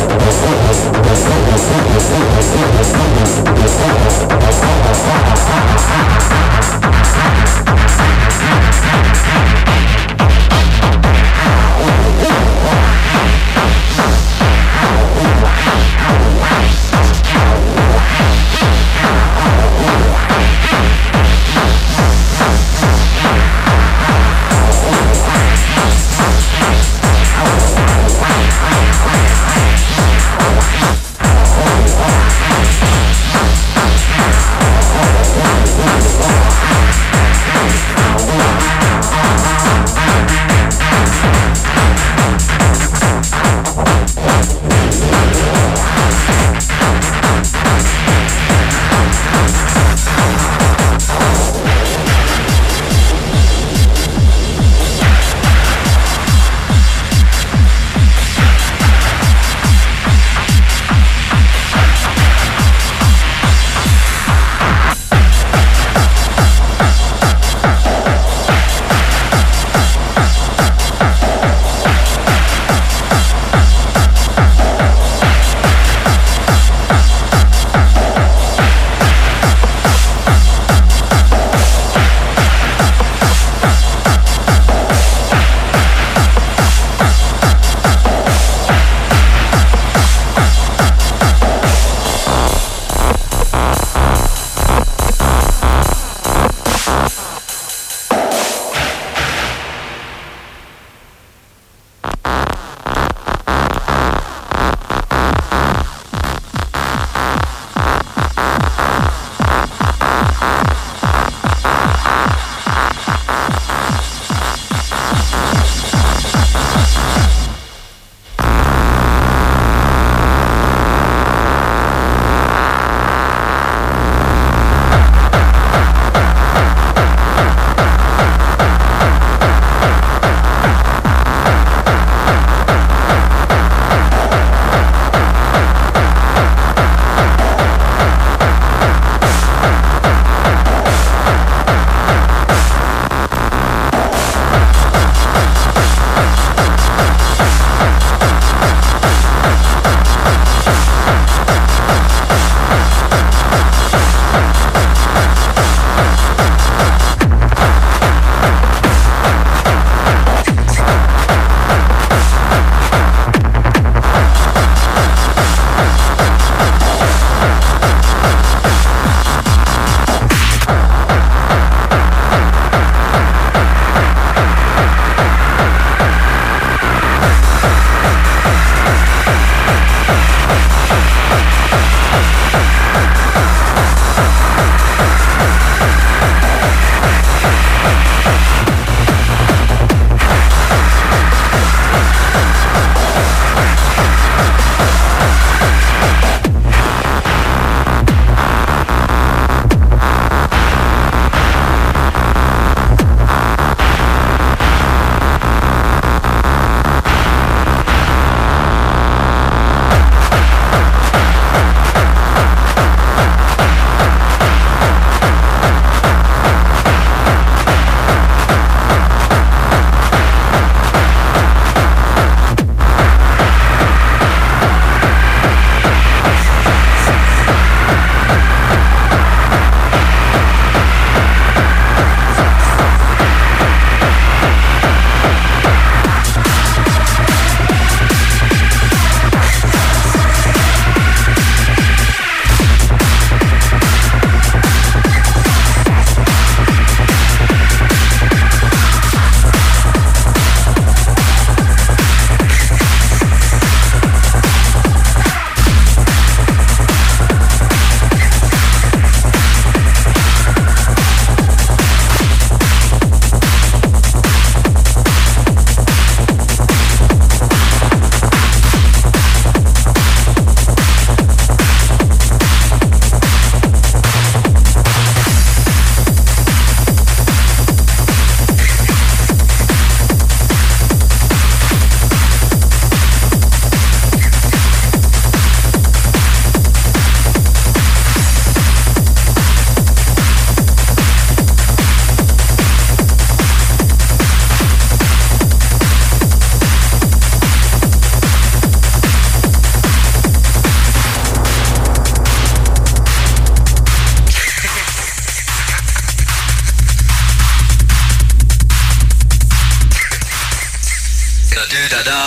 Thank you.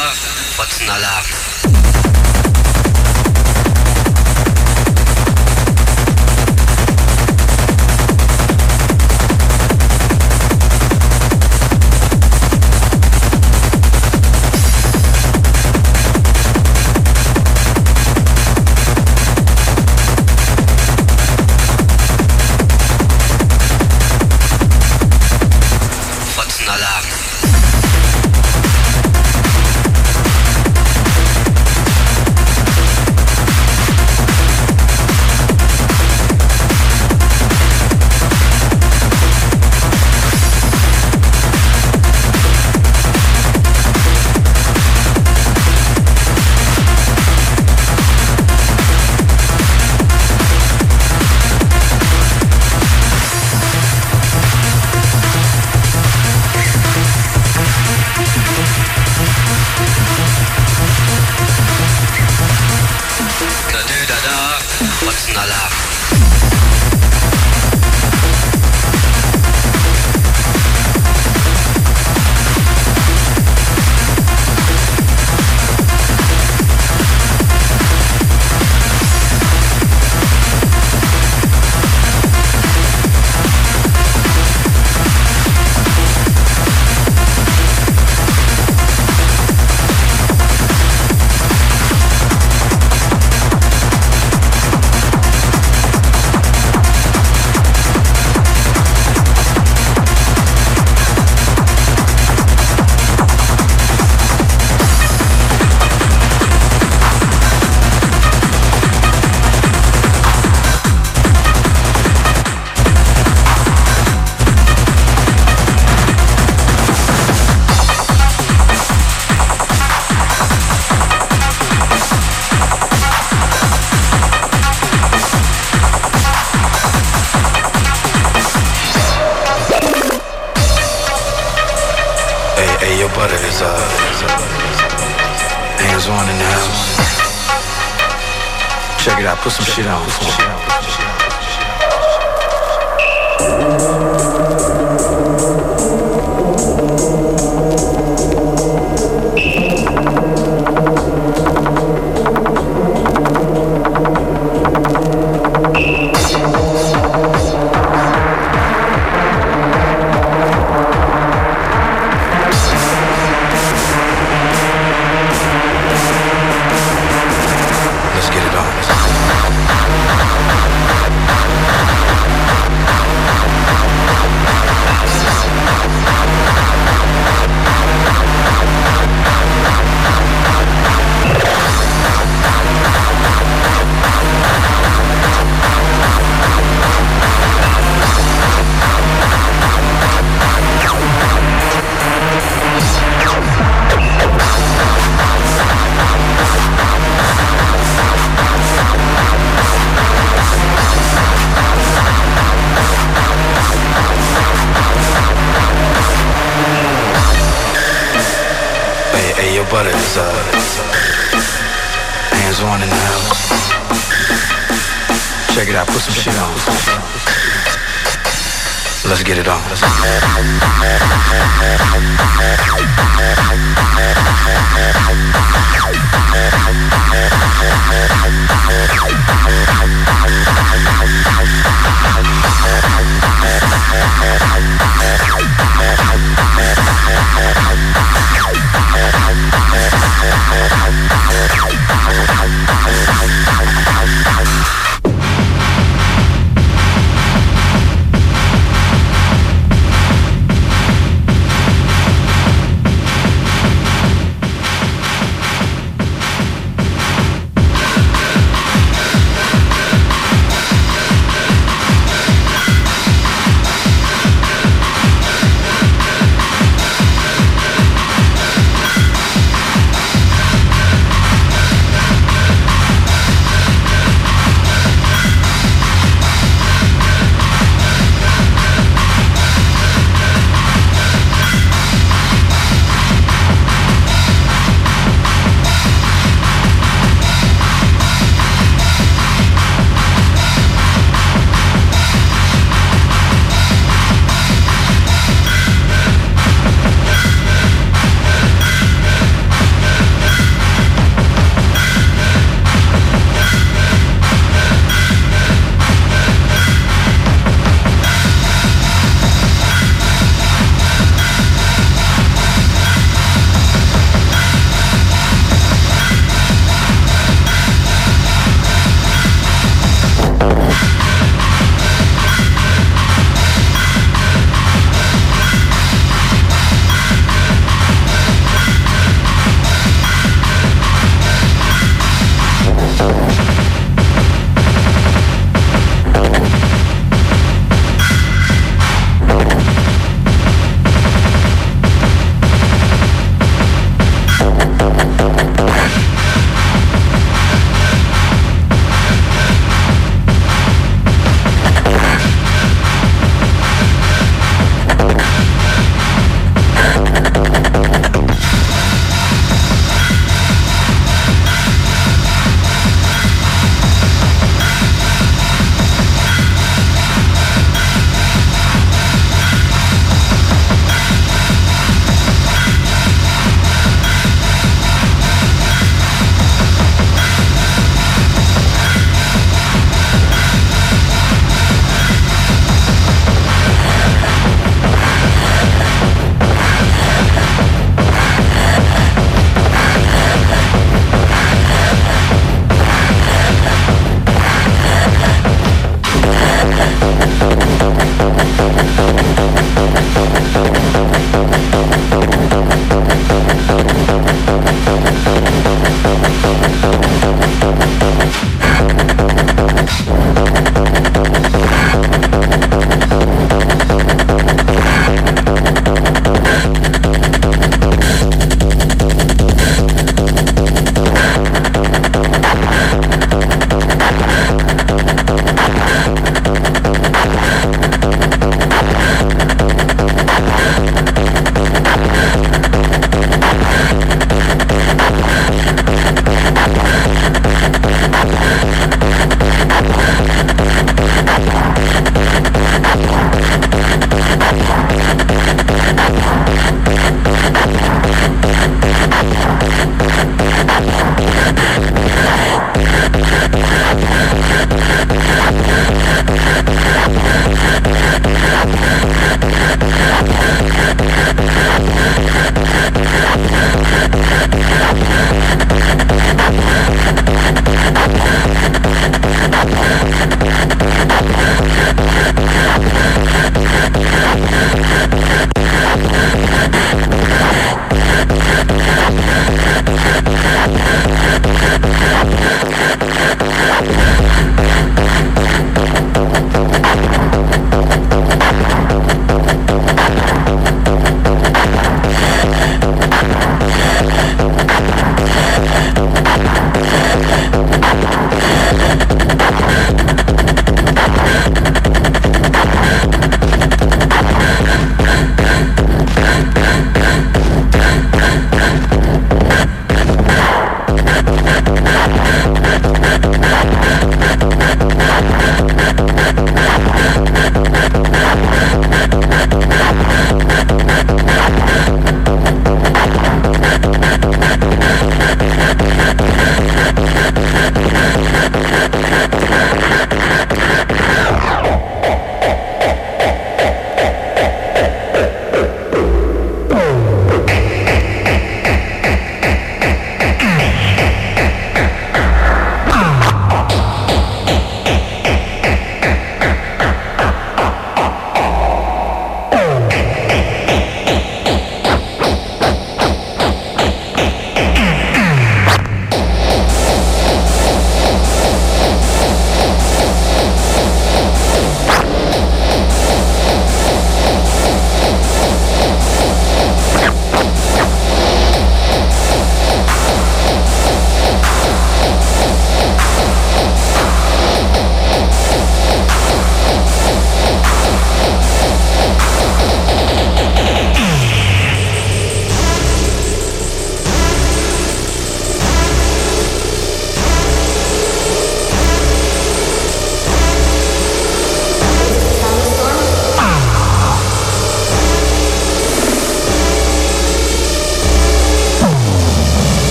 love, what's not love?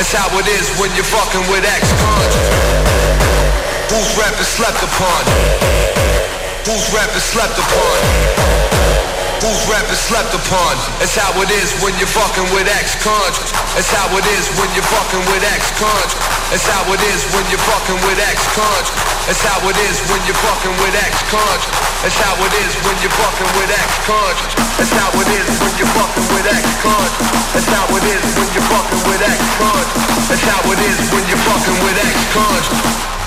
It's how it is when you're fucking with ex-cons. Whose rap is slept upon? Whose rap is slept upon? Whose rap is slept upon? It's how it is when you're fucking with ex-cons. It's how it is when you're fucking with ex-cons. It's how it is when you're fucking with ex-cons. It's how it is when you're fucking with ex-cons. It's how it is when you're fucking with ex-cons. It's how it is when you're fucking with ex-cons. It's how it is when you're fucking with how it is when you're fucking with ex-cons.